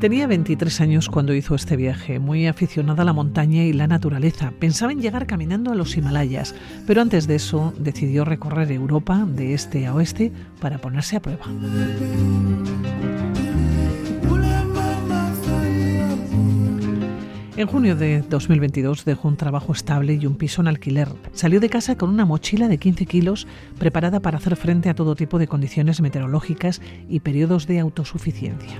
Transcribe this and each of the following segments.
Tenía 23 años cuando hizo este viaje, muy aficionada a la montaña y la naturaleza. Pensaba en llegar caminando a los Himalayas, pero antes de eso decidió recorrer Europa de este a oeste para ponerse a prueba. En junio de 2022 dejó un trabajo estable y un piso en alquiler. Salió de casa con una mochila de 15 kilos preparada para hacer frente a todo tipo de condiciones meteorológicas y periodos de autosuficiencia.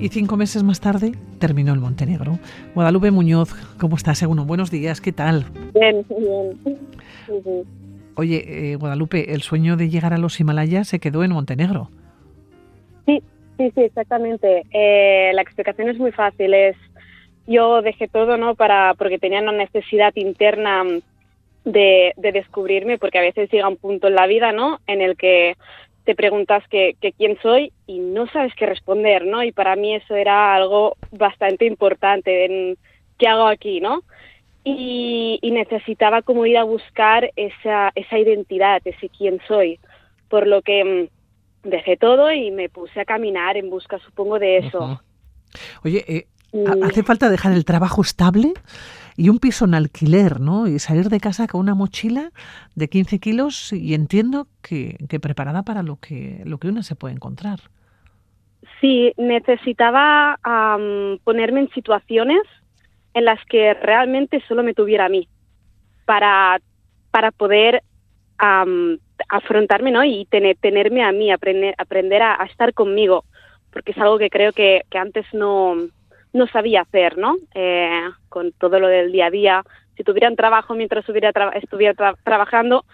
Y cinco meses más tarde terminó el Montenegro. Guadalupe Muñoz, ¿cómo estás? Segundo, buenos días, ¿qué tal? Bien, bien. Oye, eh, Guadalupe, el sueño de llegar a los Himalayas se quedó en Montenegro. Sí, sí, sí, exactamente. Eh, la explicación es muy fácil. Es yo dejé todo, ¿no? Para porque tenía una necesidad interna de, de descubrirme, porque a veces llega un punto en la vida, ¿no? En el que te preguntas que, quién soy y no sabes qué responder, ¿no? Y para mí eso era algo bastante importante en qué hago aquí, ¿no? Y, necesitaba como ir a buscar esa, esa identidad, ese quién soy, por lo que mm, dejé todo y me puse a caminar en busca, supongo, de eso. Oye, eh, ¿hace falta dejar el trabajo estable? y un piso en alquiler, ¿no? Y salir de casa con una mochila de 15 kilos y entiendo que, preparada para lo que, lo que uno se puede encontrar. Sí, necesitaba ponerme en situaciones en las que realmente solo me tuviera a mí para, para poder afrontarme ¿no? y tener, tenerme a mí, aprender, aprender a, estar conmigo, porque es algo que creo que, que antes no, no sabía hacer, ¿no? Eh, con todo lo del día a día. Si tuviera un trabajo mientras estuviera, estuviera trabajando,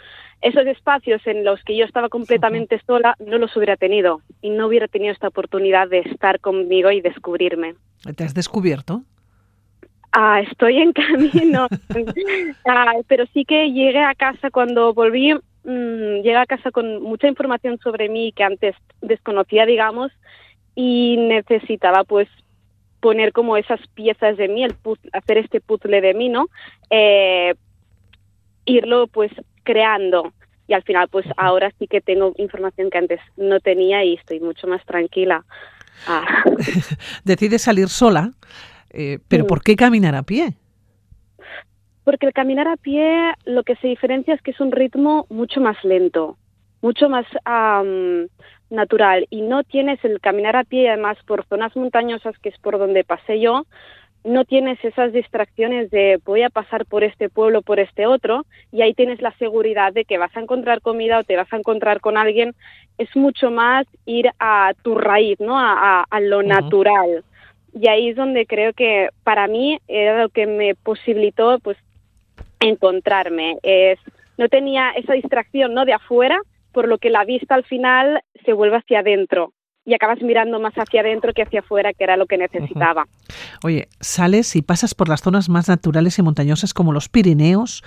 esos espacios en los que yo estaba completamente sola no los hubiera tenido y no hubiera tenido esta oportunidad de estar conmigo y descubrirme. ¿Te has descubierto? Ah, estoy en camino, ah, pero sí que llegué a casa cuando volví, mmm, llegué a casa con mucha información sobre mí que antes desconocía, digamos, y necesitaba pues poner como esas piezas de mí, el hacer este puzzle de mí, ¿no? Eh, irlo pues creando y al final pues ahora sí que tengo información que antes no tenía y estoy mucho más tranquila. Ah. Decides salir sola, eh, pero ¿por qué caminar a pie? Porque el caminar a pie lo que se diferencia es que es un ritmo mucho más lento, mucho más natural y no tienes el caminar a pie, además por zonas montañosas, que es por donde pasé yo, no tienes esas distracciones de voy a pasar por este pueblo, por este otro, y ahí tienes la seguridad de que vas a encontrar comida o te vas a encontrar con alguien. Es mucho más ir a tu raíz, ¿no? A, lo natural. Y ahí es donde creo que para mí era lo que me posibilitó, pues, encontrarme. Es, no tenía esa distracción, ¿no? De afuera, por lo que la vista al final se vuelve hacia adentro y acabas mirando más hacia adentro que hacia afuera, que era lo que necesitaba. Oye, sales y pasas por las zonas más naturales y montañosas como los Pirineos,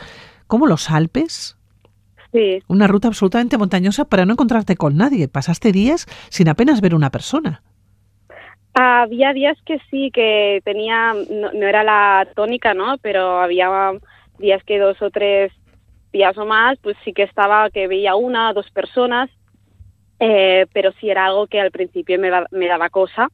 como los Alpes. Sí. Una ruta absolutamente montañosa para no encontrarte con nadie. Pasaste días sin apenas ver una persona. Había días que sí, que tenía, no, no era la tónica, ¿no? Pero había días que dos o tres días o más, pues sí que estaba que veía una o dos personas, eh, pero sí era algo que al principio me, me daba cosa,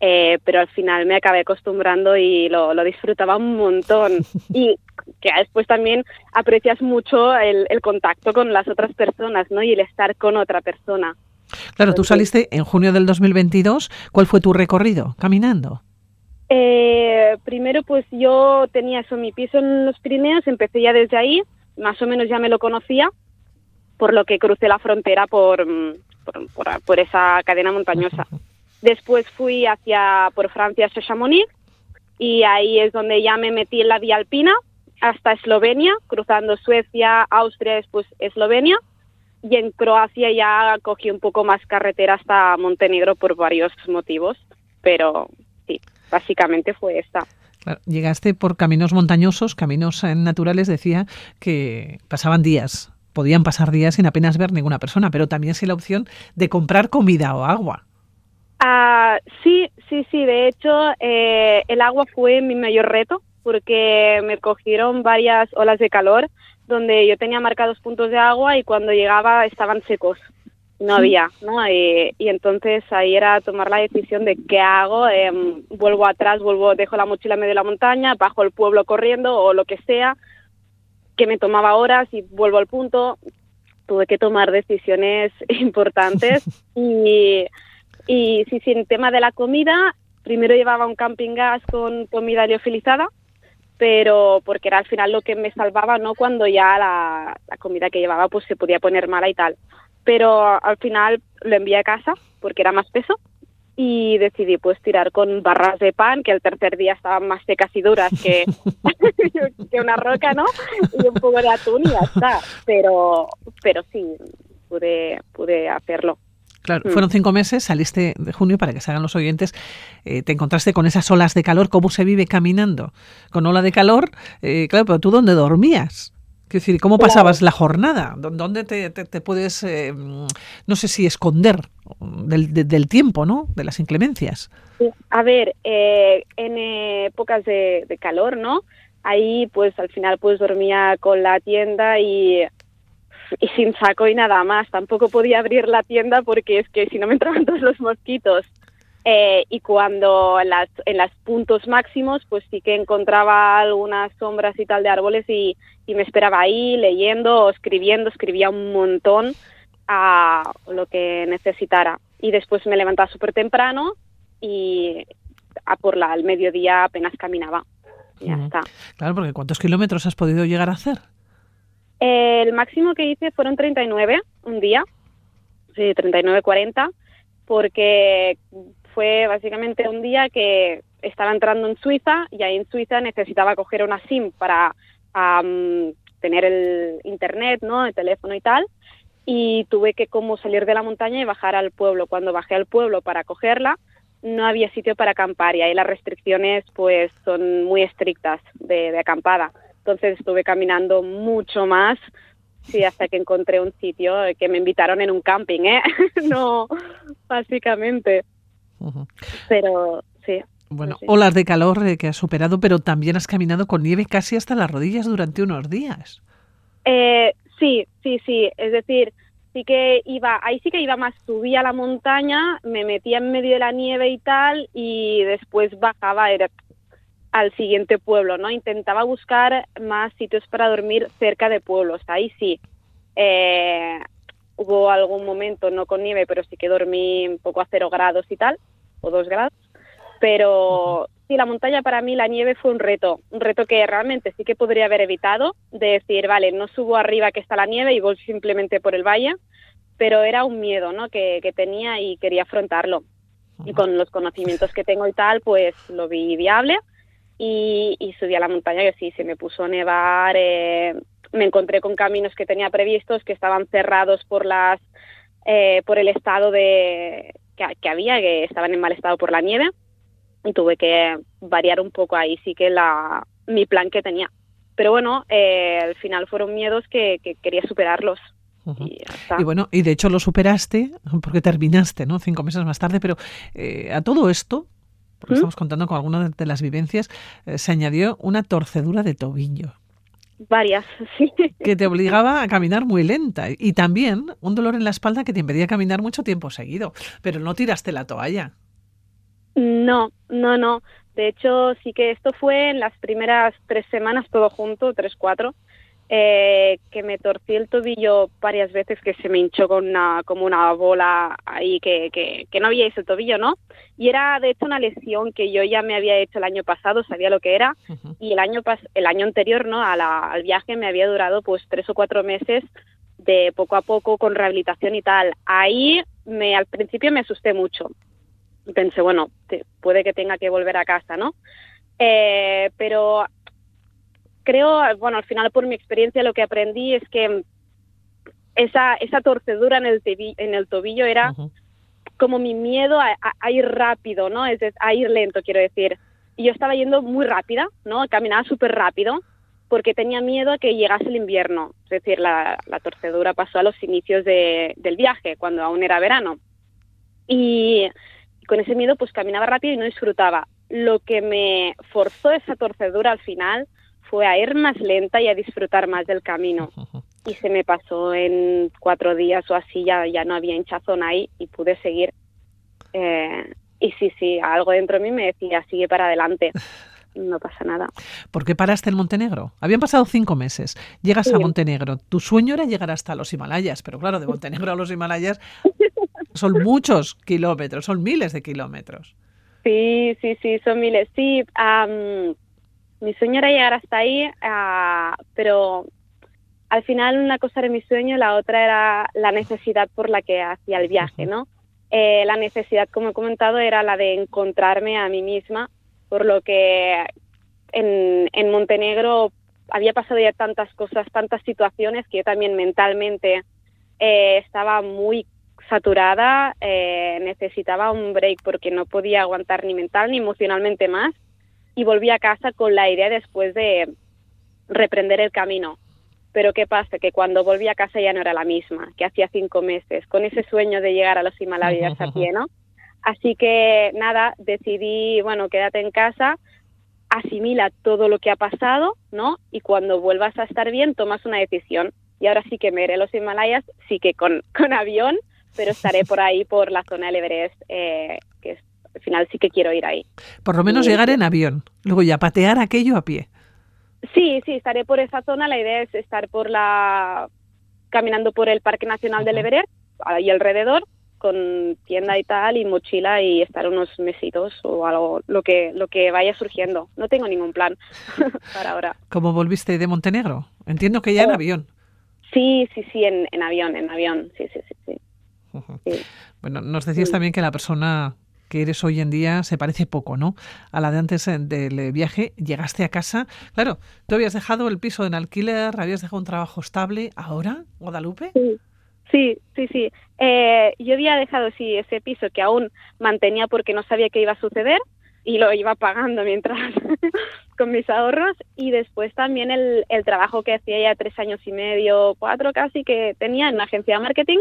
eh, pero al final me acabé acostumbrando y lo, lo, disfrutaba un montón. Y que después también aprecias mucho el, el, contacto con las otras personas, ¿no? Y el estar con otra persona. Claro, tú saliste en junio del 2022. ¿Cuál fue tu recorrido caminando? Eh, primero, pues yo tenía eso, mi piso en los Pirineos, empecé ya desde ahí más o menos ya me lo conocía, por lo que crucé la frontera por, por, esa cadena montañosa. Después fui hacia por Francia hacia Chamonix y ahí es donde ya me metí en la vía alpina hasta Eslovenia, cruzando Suecia, Austria, después Eslovenia. Y en Croacia ya cogí un poco más carretera hasta Montenegro por varios motivos, pero sí, básicamente fue esta llegaste por caminos montañosos, caminos eh, naturales, decía que pasaban días, podían pasar días sin apenas ver ninguna persona, pero también sin la opción de comprar comida o agua. Ah, sí, sí, sí. De hecho, eh, el agua fue mi mayor reto porque me cogieron varias olas de calor donde yo tenía marcados puntos de agua y cuando llegaba estaban secos. No había, ¿no? Y, entonces ahí era tomar la decisión de qué hago, em, vuelvo atrás, vuelvo, dejo la mochila en medio de la montaña, bajo el pueblo corriendo o lo que sea, que me tomaba horas y vuelvo al punto. Tuve que tomar decisiones importantes y, y sí, sí, en tema de la comida, primero llevaba un camping gas con comida liofilizada, pero porque era al final lo que me salvaba, ¿no? Cuando ya la, la comida que llevaba pues se podía poner mala y tal pero al final lo envié a casa porque era más peso y decidí pues tirar con barras de pan que el tercer día estaban más secas y duras que, que una roca, ¿no? Y un poco de atún y ya está. Pero, pero sí, pude, pude hacerlo. Claro, mm. fueron cinco meses, saliste de junio para que se hagan los oyentes, eh, te encontraste con esas olas de calor, ¿cómo se vive caminando? Con ola de calor, eh, claro, pero tú dónde dormías? decir, ¿cómo pasabas la jornada? ¿Dónde te, puedes, eh, no sé si esconder del, tiempo, ¿no? De las inclemencias. A ver, eh, en épocas de, calor, ¿no? Ahí, pues al final, pues dormía con la tienda y, y sin saco y nada más. Tampoco podía abrir la tienda porque es que si no me entraban todos los mosquitos. Eh, y cuando en las, en los puntos máximos, pues sí que encontraba algunas sombras y tal de árboles y, y me esperaba ahí leyendo o escribiendo, escribía un montón a lo que necesitara. Y después me levantaba súper temprano y a por la, al mediodía apenas caminaba. Ya está. Claro, porque ¿cuántos kilómetros has podido llegar a hacer? El máximo que hice fueron 39 un día, sí, 39, 40, porque fue básicamente un día que estaba entrando en Suiza y ahí en Suiza necesitaba coger una SIM para tener el internet, ¿no? El teléfono y tal. Y tuve que como salir de la montaña y bajar al pueblo. Cuando bajé al pueblo para cogerla, no había sitio para acampar y ahí las restricciones pues son muy estrictas de, de acampada. Entonces estuve caminando mucho más sí, hasta que encontré un sitio que me invitaron en un camping, ¿eh? no, básicamente. Pero sí. Bueno, olas de calor eh, que has superado, pero también has caminado con nieve casi hasta las rodillas durante unos días. Eh, sí, sí, sí. Es decir, sí que iba, ahí sí que iba más, subía la montaña, me metía en medio de la nieve y tal, y después bajaba al siguiente pueblo, ¿no? Intentaba buscar más sitios para dormir cerca de pueblos. Ahí sí. Eh, hubo algún momento, no con nieve, pero sí que dormí un poco a cero grados y tal, o dos grados. Pero sí, la montaña para mí, la nieve fue un reto, un reto que realmente sí que podría haber evitado, de decir, vale, no subo arriba que está la nieve y voy simplemente por el valle, pero era un miedo ¿no? que, tenía y quería afrontarlo. Y con los conocimientos que tengo y tal, pues lo vi viable y, subí a la montaña que sí, se me puso a nevar, eh, me encontré con caminos que tenía previstos que estaban cerrados por las eh, por el estado de que, que, había que estaban en mal estado por la nieve y tuve que variar un poco. Ahí sí que la mi plan que tenía. Pero bueno eh, al final fueron miedos que, quería superarlos. Y, bueno, y de hecho lo superaste porque terminaste, ¿no? Cinco meses más tarde, pero eh, a todo esto, porque ¿Mm? estamos contando con algunas de las vivencias, eh, se añadió una torcedura de tobillo. Varias, sí. Que te obligaba a caminar muy lenta. Y también un dolor en la espalda que te impedía caminar mucho tiempo seguido. Pero no tiraste la toalla. No, no, no. De hecho, sí que esto fue en las primeras tres semanas, todo junto, tres, cuatro, eh, que me torcí el tobillo varias veces, que se me hinchó con una, como una bola ahí, que, que, que no había ese tobillo, ¿no? Y era, de hecho, una lesión que yo ya me había hecho el año pasado, sabía lo que era, y el año, el año anterior, ¿no? al viaje me había durado pues tres o cuatro meses de poco a poco con rehabilitación y tal. Ahí me, al principio me asusté mucho pensé, bueno, puede que tenga que volver a casa, ¿no? Eh, pero creo, bueno, al final por mi experiencia lo que aprendí es que esa, esa torcedura en el, en el tobillo era como mi miedo a, ir rápido, ¿no? Es, a ir lento, quiero decir. Y yo estaba yendo muy rápida, ¿no? Caminaba súper rápido porque tenía miedo a que llegase el invierno. Es decir, la, la torcedura pasó a los inicios de, del viaje, cuando aún era verano. Y con ese miedo pues caminaba rápido y no disfrutaba. Lo que me forzó esa torcedura al final fue a ir más lenta y a disfrutar más del camino. Y se me pasó en cuatro días o así, ya, ya no había hinchazón ahí y pude seguir. Eh, y sí, sí, algo dentro de mí me decía, sigue para adelante. No pasa nada. ¿Por qué paraste en Montenegro? Habían pasado cinco meses. Llegas a Montenegro. Tu sueño era llegar hasta los Himalayas, pero claro, de Montenegro a los Himalayas son muchos kilómetros, son miles de kilómetros. Sí, sí, sí, son miles. Sí, mi sueño era llegar hasta ahí, ah, pero al final una cosa era mi sueño, la otra era la necesidad por la que hacía el viaje, ¿no? Eh, la necesidad, como he comentado, era la de encontrarme a mí misma, por lo que en, en Montenegro había pasado ya tantas cosas, tantas situaciones que yo también mentalmente eh, estaba muy saturada, eh, necesitaba un break porque no podía aguantar ni mental ni emocionalmente más y volví a casa con la idea después de reprender el camino. Pero ¿qué pasa? Que cuando volví a casa ya no era la misma, que hacía cinco meses, con ese sueño de llegar a los Himalayas a pie, ¿no? Así que nada, decidí, bueno, quédate en casa, asimila todo lo que ha pasado, ¿no? Y cuando vuelvas a estar bien, tomas una decisión. Y ahora sí que me iré a los Himalayas, sí que con, con avión, pero estaré por ahí, por la zona del Everest, eh, que al final sí que quiero ir ahí. Por lo menos llegar en avión, luego ya patear aquello a pie. Sí, sí, estaré por esa zona. La idea es estar por la caminando por el Parque Nacional del Everest, ahí alrededor, con tienda y tal y mochila y estar unos mesitos o algo lo que lo que vaya surgiendo. No tengo ningún plan para ahora. ¿Cómo volviste de Montenegro? Entiendo que ya en oh. avión. Sí, sí, sí, en, en avión, en avión, sí, sí, sí. sí. Bueno, nos decías también que la persona que eres hoy en día se parece poco, ¿no? A la de antes eh, del viaje. Llegaste a casa. Claro, tú habías dejado el piso en alquiler, habías dejado un trabajo estable. ¿Ahora, Guadalupe? Sí. Sí, sí. Eh, yo había dejado sí ese piso que aún mantenía porque no sabía qué iba a suceder y lo iba pagando mientras con mis ahorros y después también el, el trabajo que hacía ya tres años y medio, cuatro casi que tenía en una agencia de marketing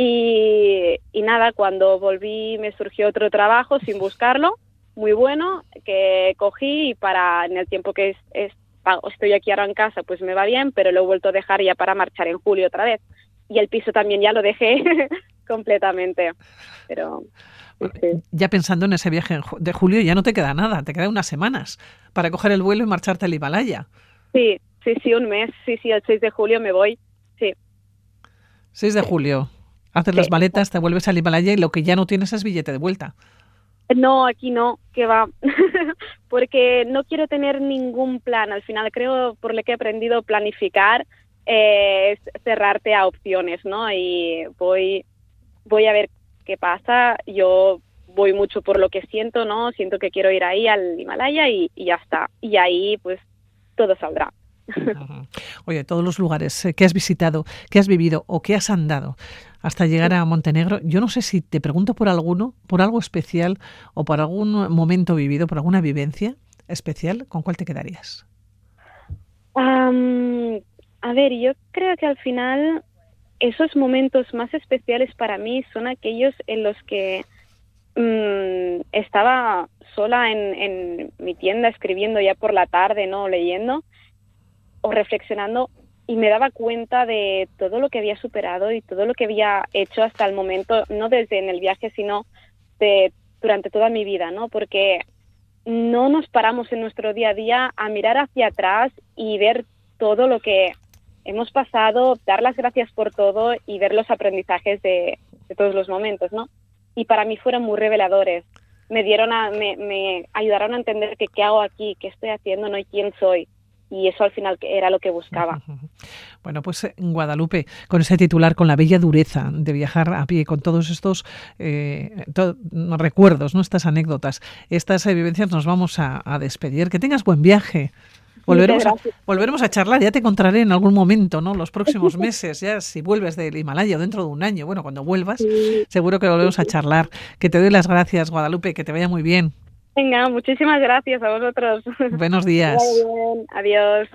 y, y nada, cuando volví me surgió otro trabajo sin buscarlo, muy bueno, que cogí y para en el tiempo que es, estoy aquí ahora en casa pues me va bien, pero lo he vuelto a dejar ya para marchar en julio otra vez y el piso también ya lo dejé completamente. Pero ya pensando en ese viaje de julio ya no te queda nada, te quedan unas semanas para coger el vuelo y marcharte al Himalaya. Sí, sí, sí, un mes, sí, sí, el 6 de julio me voy, sí. 6 de julio, haces las maletas, te vuelves al Himalaya y lo que ya no tienes es billete de vuelta. No, aquí no, que va, porque no quiero tener ningún plan. Al final creo, por lo que he aprendido, planificar es cerrarte a opciones, ¿no? Y voy, voy a ver qué pasa. Yo voy mucho por lo que siento, ¿no? Siento que quiero ir ahí al Himalaya y, ya está. Y ahí, pues, todo saldrá. Oye, todos los lugares que has visitado, que has vivido o que has andado hasta llegar a Montenegro, yo no sé si te pregunto por alguno, por algo especial o por algún momento vivido, por alguna vivencia especial, ¿con cuál te quedarías? A ver, yo creo que al final esos momentos más especiales para mí son aquellos en los que mm, estaba sola en, en, mi tienda escribiendo ya por la tarde, ¿no? Leyendo o reflexionando y me daba cuenta de todo lo que había superado y todo lo que había hecho hasta el momento, no desde en el viaje, sino de, durante toda mi vida, ¿no? Porque no nos paramos en nuestro día a día a mirar hacia atrás y ver todo lo que hemos pasado, dar las gracias por todo y ver los aprendizajes de, todos los momentos, ¿no? Y para mí fueron muy reveladores. Me dieron a, me, me ayudaron a entender que qué hago aquí, qué estoy haciendo, no y quién soy y eso al final era lo que buscaba. Bueno, pues en eh, Guadalupe, con ese titular, con la bella dureza de viajar a pie, con todos estos eh, recuerdos, ¿no? estas anécdotas, estas vivencias, nos vamos a despedir. Que tengas buen viaje. Volveremos a, volveremos a charlar, ya te encontraré en algún momento, ¿no? Los próximos meses, ya si vuelves del Himalaya dentro de un año, bueno, cuando vuelvas, seguro que volvemos a charlar. Que te doy las gracias, Guadalupe, que te vaya muy bien. Venga, muchísimas gracias a vosotros. Buenos días. Adiós.